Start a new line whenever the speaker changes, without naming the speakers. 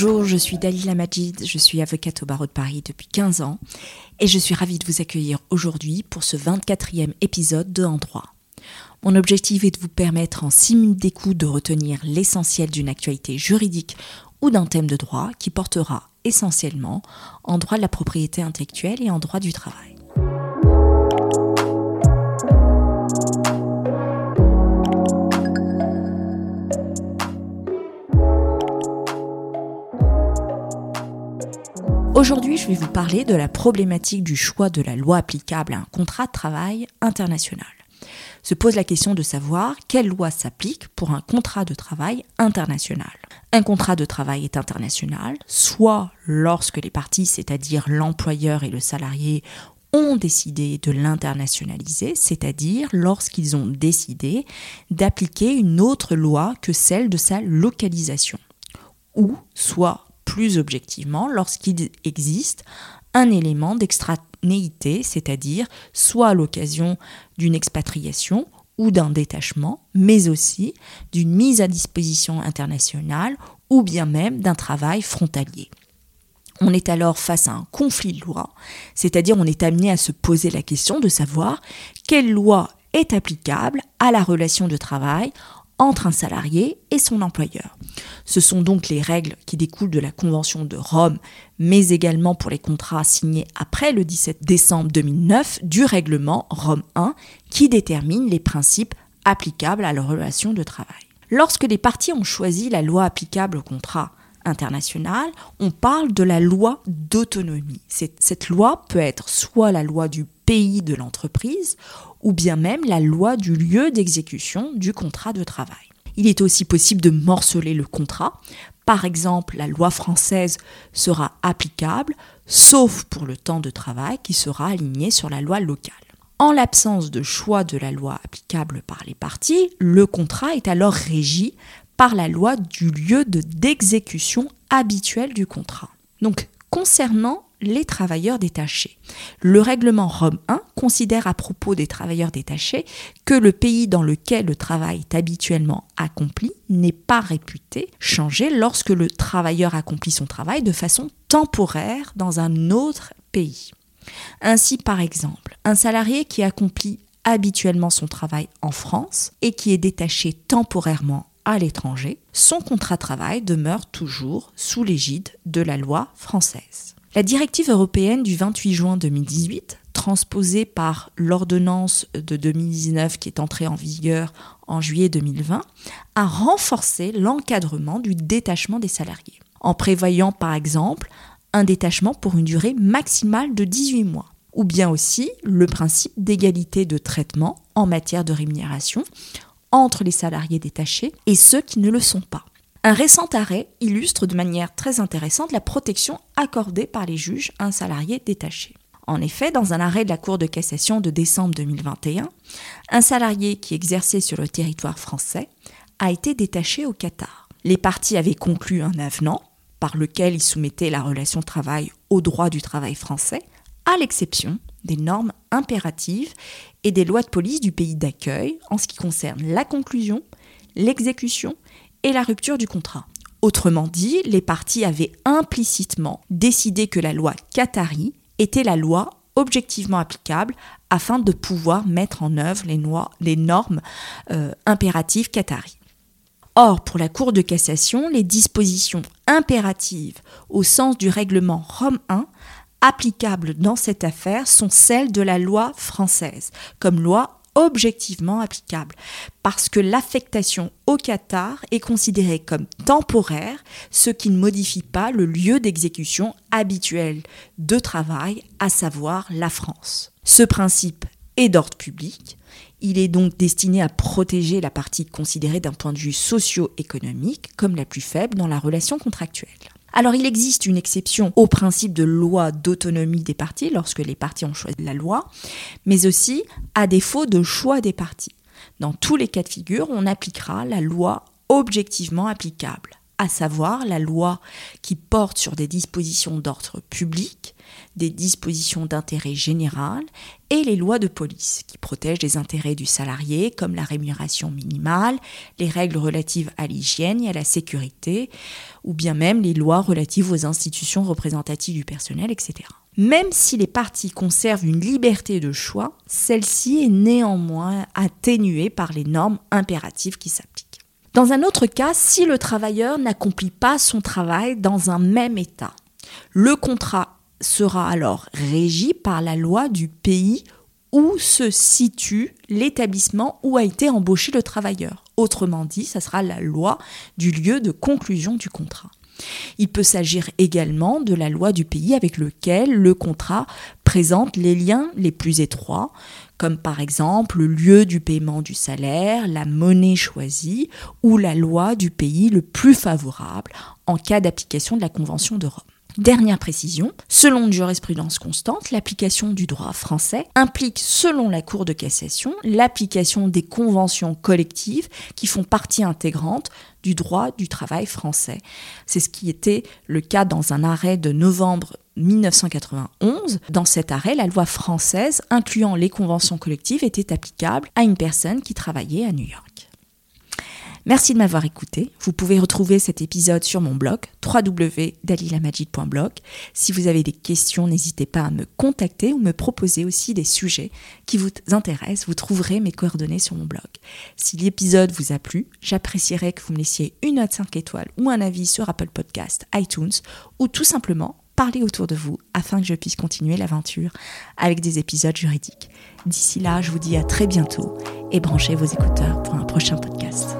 Bonjour, je suis Dalila Majid, je suis avocate au barreau de Paris depuis 15 ans et je suis ravie de vous accueillir aujourd'hui pour ce 24e épisode de En droit. Mon objectif est de vous permettre en 6 minutes d'écoute de retenir l'essentiel d'une actualité juridique ou d'un thème de droit qui portera essentiellement en droit de la propriété intellectuelle et en droit du travail. Aujourd'hui, je vais vous parler de la problématique du choix de la loi applicable à un contrat de travail international. Se pose la question de savoir quelle loi s'applique pour un contrat de travail international. Un contrat de travail est international, soit lorsque les parties, c'est-à-dire l'employeur et le salarié, ont décidé de l'internationaliser, c'est-à-dire lorsqu'ils ont décidé d'appliquer une autre loi que celle de sa localisation, ou soit plus objectivement lorsqu'il existe un élément d'extranéité, c'est-à-dire soit à l'occasion d'une expatriation ou d'un détachement, mais aussi d'une mise à disposition internationale ou bien même d'un travail frontalier. On est alors face à un conflit de loi, c'est-à-dire on est amené à se poser la question de savoir quelle loi est applicable à la relation de travail entre un salarié et son employeur. Ce sont donc les règles qui découlent de la Convention de Rome, mais également pour les contrats signés après le 17 décembre 2009 du règlement Rome 1 qui détermine les principes applicables à la relation de travail. Lorsque les parties ont choisi la loi applicable au contrat international, on parle de la loi d'autonomie. Cette loi peut être soit la loi du pays de l'entreprise ou bien même la loi du lieu d'exécution du contrat de travail. Il est aussi possible de morceler le contrat. Par exemple, la loi française sera applicable, sauf pour le temps de travail qui sera aligné sur la loi locale. En l'absence de choix de la loi applicable par les parties, le contrat est alors régi par la loi du lieu d'exécution habituel du contrat. Donc, concernant les travailleurs détachés. Le règlement Rome 1 considère à propos des travailleurs détachés que le pays dans lequel le travail est habituellement accompli n'est pas réputé changer lorsque le travailleur accomplit son travail de façon temporaire dans un autre pays. Ainsi, par exemple, un salarié qui accomplit habituellement son travail en France et qui est détaché temporairement à l'étranger, son contrat de travail demeure toujours sous l'égide de la loi française. La directive européenne du 28 juin 2018, transposée par l'ordonnance de 2019 qui est entrée en vigueur en juillet 2020, a renforcé l'encadrement du détachement des salariés, en prévoyant par exemple un détachement pour une durée maximale de 18 mois, ou bien aussi le principe d'égalité de traitement en matière de rémunération entre les salariés détachés et ceux qui ne le sont pas. Un récent arrêt illustre de manière très intéressante la protection accordée par les juges à un salarié détaché. En effet, dans un arrêt de la Cour de cassation de décembre 2021, un salarié qui exerçait sur le territoire français a été détaché au Qatar. Les parties avaient conclu un avenant par lequel ils soumettaient la relation travail au droit du travail français, à l'exception des normes impératives et des lois de police du pays d'accueil en ce qui concerne la conclusion, l'exécution et la rupture du contrat. Autrement dit, les parties avaient implicitement décidé que la loi Qatari était la loi objectivement applicable afin de pouvoir mettre en œuvre les, normes euh, impératives Qatari. Or, pour la Cour de cassation, les dispositions impératives au sens du règlement Rome 1 applicables dans cette affaire sont celles de la loi française, comme loi objectivement applicable, parce que l'affectation au Qatar est considérée comme temporaire, ce qui ne modifie pas le lieu d'exécution habituel de travail, à savoir la France. Ce principe est d'ordre public, il est donc destiné à protéger la partie considérée d'un point de vue socio-économique comme la plus faible dans la relation contractuelle. Alors il existe une exception au principe de loi d'autonomie des parties lorsque les parties ont choisi la loi, mais aussi à défaut de choix des parties. Dans tous les cas de figure, on appliquera la loi objectivement applicable, à savoir la loi qui porte sur des dispositions d'ordre public, des dispositions d'intérêt général et les lois de police qui protègent les intérêts du salarié comme la rémunération minimale, les règles relatives à l'hygiène et à la sécurité, ou bien même les lois relatives aux institutions représentatives du personnel, etc. Même si les partis conservent une liberté de choix, celle-ci est néanmoins atténuée par les normes impératives qui s'appliquent. Dans un autre cas, si le travailleur n'accomplit pas son travail dans un même État, le contrat sera alors régi par la loi du pays où se situe l'établissement où a été embauché le travailleur. Autrement dit, ça sera la loi du lieu de conclusion du contrat. Il peut s'agir également de la loi du pays avec lequel le contrat présente les liens les plus étroits, comme par exemple le lieu du paiement du salaire, la monnaie choisie ou la loi du pays le plus favorable en cas d'application de la Convention de Rome. Dernière précision, selon une jurisprudence constante, l'application du droit français implique, selon la Cour de cassation, l'application des conventions collectives qui font partie intégrante du droit du travail français. C'est ce qui était le cas dans un arrêt de novembre 1991. Dans cet arrêt, la loi française incluant les conventions collectives était applicable à une personne qui travaillait à New York. Merci de m'avoir écouté. Vous pouvez retrouver cet épisode sur mon blog www.dalilamajid.blog. Si vous avez des questions, n'hésitez pas à me contacter ou me proposer aussi des sujets qui vous intéressent. Vous trouverez mes coordonnées sur mon blog. Si l'épisode vous a plu, j'apprécierais que vous me laissiez une note 5 étoiles ou un avis sur Apple Podcast, iTunes ou tout simplement parler autour de vous afin que je puisse continuer l'aventure avec des épisodes juridiques. D'ici là, je vous dis à très bientôt et branchez vos écouteurs pour un prochain podcast.